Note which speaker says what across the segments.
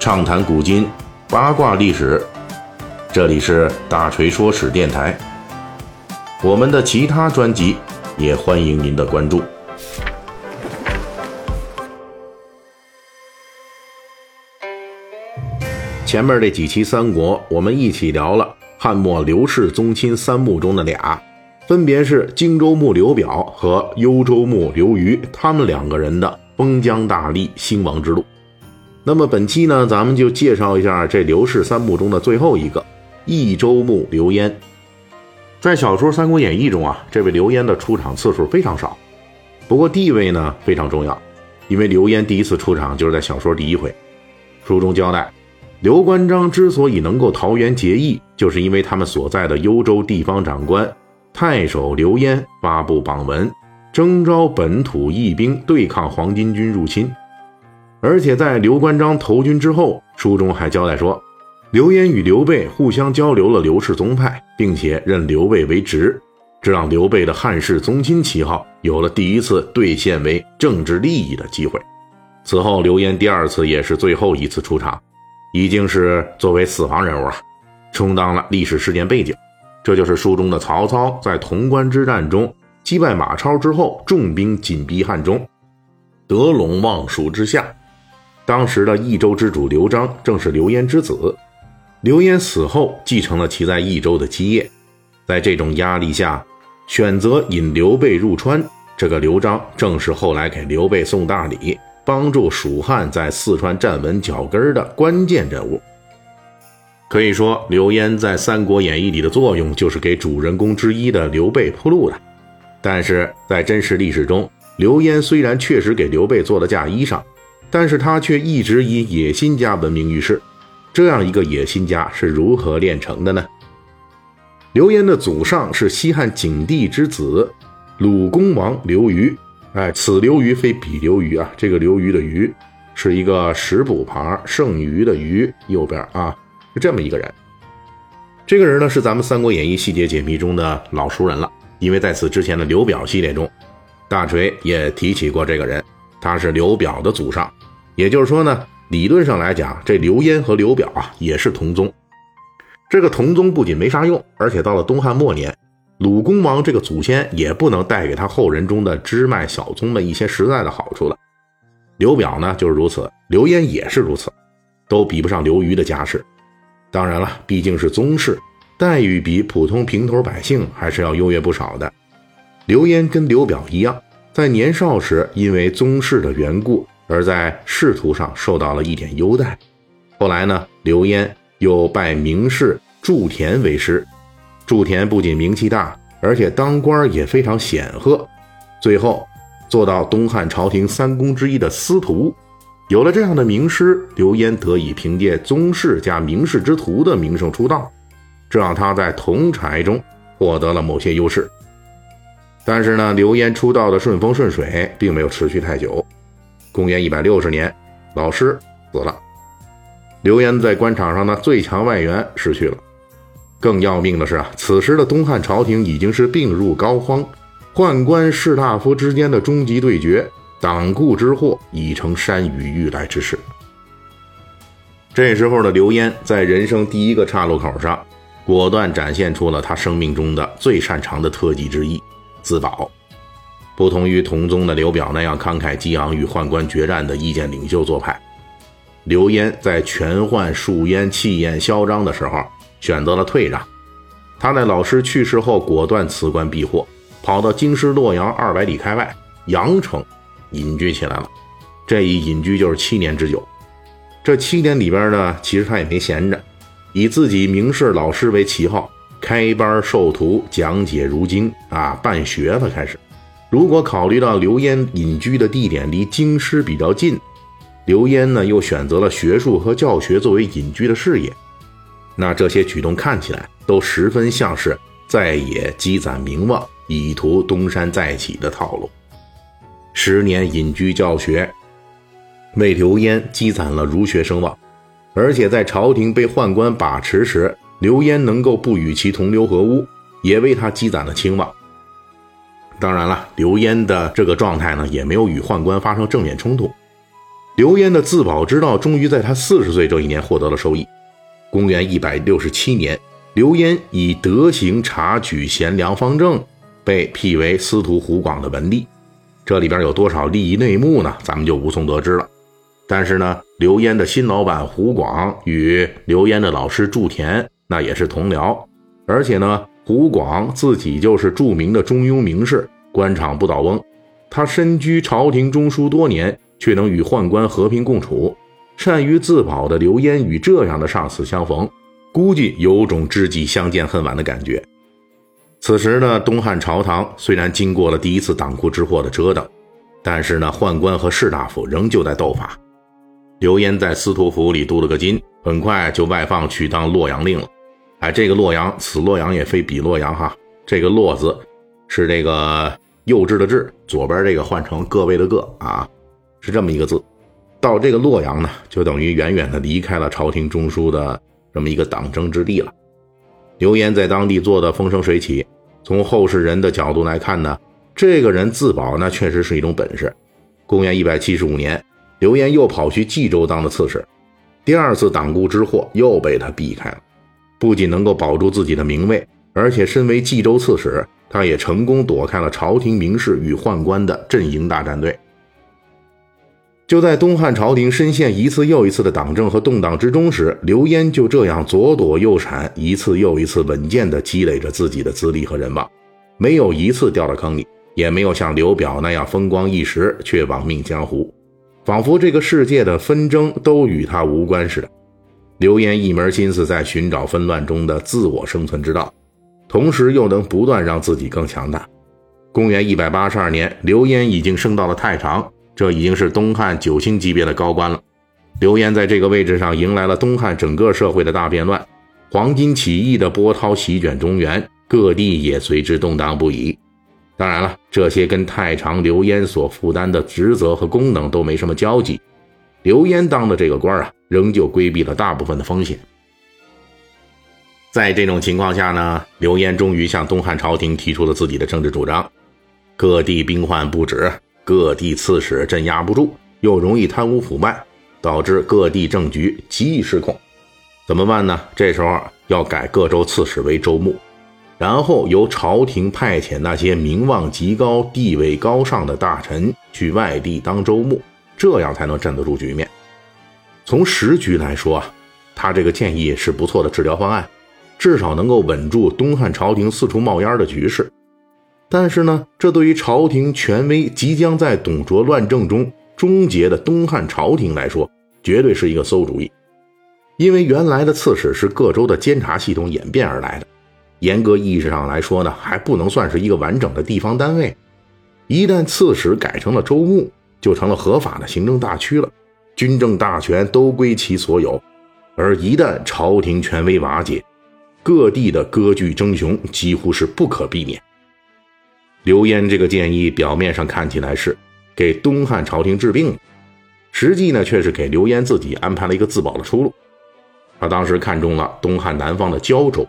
Speaker 1: 畅谈古今，八卦历史。这里是大锤说史电台。我们的其他专辑也欢迎您的关注。前面这几期三国，我们一起聊了汉末刘氏宗亲三墓中的俩，分别是荆州牧刘表和幽州牧刘虞，他们两个人的封疆大吏、兴亡之路。那么本期呢，咱们就介绍一下这刘氏三墓中的最后一个益州牧刘焉。在小说《三国演义》中啊，这位刘焉的出场次数非常少，不过地位呢非常重要，因为刘焉第一次出场就是在小说第一回。书中交代。刘关张之所以能够桃园结义，就是因为他们所在的幽州地方长官太守刘焉发布榜文，征召本土义兵对抗黄巾军入侵。而且在刘关张投军之后，书中还交代说，刘焉与刘备互相交流了刘氏宗派，并且认刘备为侄，这让刘备的汉室宗亲旗号有了第一次兑现为政治利益的机会。此后，刘焉第二次也是最后一次出场。已经是作为死亡人物了，充当了历史事件背景。这就是书中的曹操在潼关之战中击败马超之后，重兵紧逼汉中，得陇望蜀之下。当时的益州之主刘璋正是刘焉之子，刘焉死后继承了其在益州的基业。在这种压力下，选择引刘备入川。这个刘璋正是后来给刘备送大礼。帮助蜀汉在四川站稳脚跟的关键人物，可以说刘焉在《三国演义》里的作用就是给主人公之一的刘备铺路的。但是在真实历史中，刘焉虽然确实给刘备做了嫁衣裳，但是他却一直以野心家闻名于世。这样一个野心家是如何炼成的呢？刘焉的祖上是西汉景帝之子鲁公王刘虞。哎，此刘虞非彼刘虞啊！这个刘虞的虞是一个食补旁，剩余的余，右边啊，是这么一个人。这个人呢，是咱们《三国演义》细节解密中的老熟人了，因为在此之前的刘表系列中，大锤也提起过这个人，他是刘表的祖上。也就是说呢，理论上来讲，这刘焉和刘表啊也是同宗。这个同宗不仅没啥用，而且到了东汉末年。鲁公王这个祖先也不能带给他后人中的支脉小宗们一些实在的好处了。刘表呢就是如此，刘焉也是如此，都比不上刘虞的家世。当然了，毕竟是宗室，待遇比普通平头百姓还是要优越不少的。刘焉跟刘表一样，在年少时因为宗室的缘故，而在仕途上受到了一点优待。后来呢，刘焉又拜名士祝田为师。祝田不仅名气大，而且当官也非常显赫，最后做到东汉朝廷三公之一的司徒。有了这样的名师，刘焉得以凭借宗室加名士之徒的名声出道，这让他在同柴中获得了某些优势。但是呢，刘焉出道的顺风顺水，并没有持续太久。公元一百六十年，老师死了，刘焉在官场上的最强外援失去了。更要命的是啊，此时的东汉朝廷已经是病入膏肓，宦官士大夫之间的终极对决，党锢之祸已成山雨欲来之势。这时候的刘焉，在人生第一个岔路口上，果断展现出了他生命中的最擅长的特技之一——自保。不同于同宗的刘表那样慷慨激昂与宦官决战的意见领袖做派，刘焉在权宦数焉、气焰嚣张的时候。选择了退让，他在老师去世后果断辞官避祸，跑到京师洛阳二百里开外阳城隐居起来了。这一隐居就是七年之久。这七年里边呢，其实他也没闲着，以自己名士老师为旗号，开班授徒，讲解儒经啊，办学了。开始，如果考虑到刘焉隐居的地点离京师比较近，刘焉呢又选择了学术和教学作为隐居的事业。那这些举动看起来都十分像是在野积攒名望，以图东山再起的套路。十年隐居教学，为刘焉积攒了儒学声望，而且在朝廷被宦官把持时，刘焉能够不与其同流合污，也为他积攒了清望。当然了，刘焉的这个状态呢，也没有与宦官发生正面冲突。刘焉的自保之道终于在他四十岁这一年获得了收益。公元一百六十七年，刘焉以德行察举贤良方正，被辟为司徒胡广的文吏。这里边有多少利益内幕呢？咱们就无从得知了。但是呢，刘焉的新老板胡广与刘焉的老师祝田那也是同僚，而且呢，胡广自己就是著名的中庸名士、官场不倒翁。他身居朝廷中枢多年，却能与宦官和平共处，善于自保的刘焉与这样的上司相逢，估计有种知己相见恨晚的感觉。此时呢，东汉朝堂虽然经过了第一次党锢之祸的折腾，但是呢，宦官和士大夫仍旧在斗法。刘焉在司徒府里镀了个金，很快就外放去当洛阳令了。哎，这个洛阳，此洛阳也非彼洛阳哈。这个“洛”字是这个幼稚的“稚”，左边这个换成各位的“各”啊，是这么一个字。到这个洛阳呢，就等于远远的离开了朝廷中枢的这么一个党争之地了。刘焉在当地做的风生水起，从后世人的角度来看呢，这个人自保那确实是一种本事。公元一百七十五年，刘焉又跑去冀州当了刺史，第二次党锢之祸又被他避开了，不仅能够保住自己的名位，而且身为冀州刺史，他也成功躲开了朝廷名士与宦官的阵营大战队。就在东汉朝廷深陷一次又一次的党政和动荡之中时，刘焉就这样左躲右闪，一次又一次稳健地积累着自己的资历和人望，没有一次掉到坑里，也没有像刘表那样风光一时却亡命江湖，仿佛这个世界的纷争都与他无关似的。刘焉一门心思在寻找纷乱中的自我生存之道，同时又能不断让自己更强大。公元一百八十二年，刘焉已经升到了太常。这已经是东汉九卿级别的高官了。刘焉在这个位置上迎来了东汉整个社会的大变乱，黄巾起义的波涛席卷中原，各地也随之动荡不已。当然了，这些跟太常刘焉所负担的职责和功能都没什么交集。刘焉当的这个官啊，仍旧规避了大部分的风险。在这种情况下呢，刘焉终于向东汉朝廷提出了自己的政治主张：各地兵患不止。各地刺史镇压不住，又容易贪污腐败，导致各地政局极易失控。怎么办呢？这时候要改各州刺史为州牧，然后由朝廷派遣那些名望极高、地位高尚的大臣去外地当州牧，这样才能镇得住局面。从时局来说啊，他这个建议是不错的治疗方案，至少能够稳住东汉朝廷四处冒烟的局势。但是呢，这对于朝廷权威即将在董卓乱政中终结的东汉朝廷来说，绝对是一个馊主意。因为原来的刺史是各州的监察系统演变而来的，严格意义上来说呢，还不能算是一个完整的地方单位。一旦刺史改成了州牧，就成了合法的行政大区了，军政大权都归其所有。而一旦朝廷权威瓦解，各地的割据争雄几乎是不可避免。刘焉这个建议表面上看起来是给东汉朝廷治病，实际呢却是给刘焉自己安排了一个自保的出路。他当时看中了东汉南方的胶州，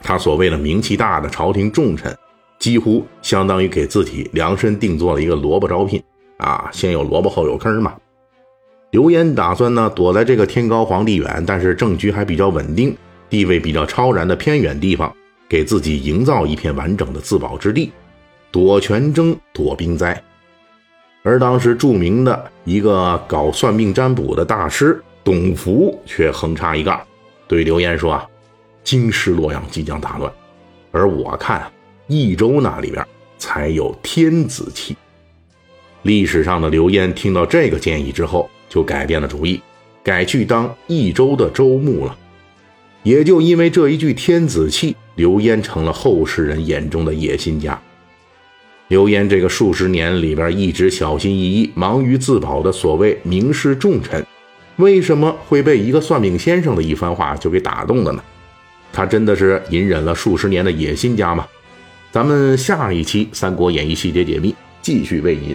Speaker 1: 他所谓的名气大的朝廷重臣，几乎相当于给自己量身定做了一个萝卜招聘啊，先有萝卜后有坑嘛。刘焉打算呢躲在这个天高皇帝远，但是政局还比较稳定、地位比较超然的偏远地方，给自己营造一片完整的自保之地。躲权争，躲兵灾，而当时著名的一个搞算命占卜的大师董福却横插一杠，对刘焉说：“啊，京师洛阳即将大乱，而我看益州那里边才有天子气。”历史上的刘焉听到这个建议之后，就改变了主意，改去当益州的州牧了。也就因为这一句天子气，刘焉成了后世人眼中的野心家。刘焉这个数十年里边一直小心翼翼、忙于自保的所谓名士重臣，为什么会被一个算命先生的一番话就给打动了呢？他真的是隐忍了数十年的野心家吗？咱们下一期《三国演义》细节解密继续为您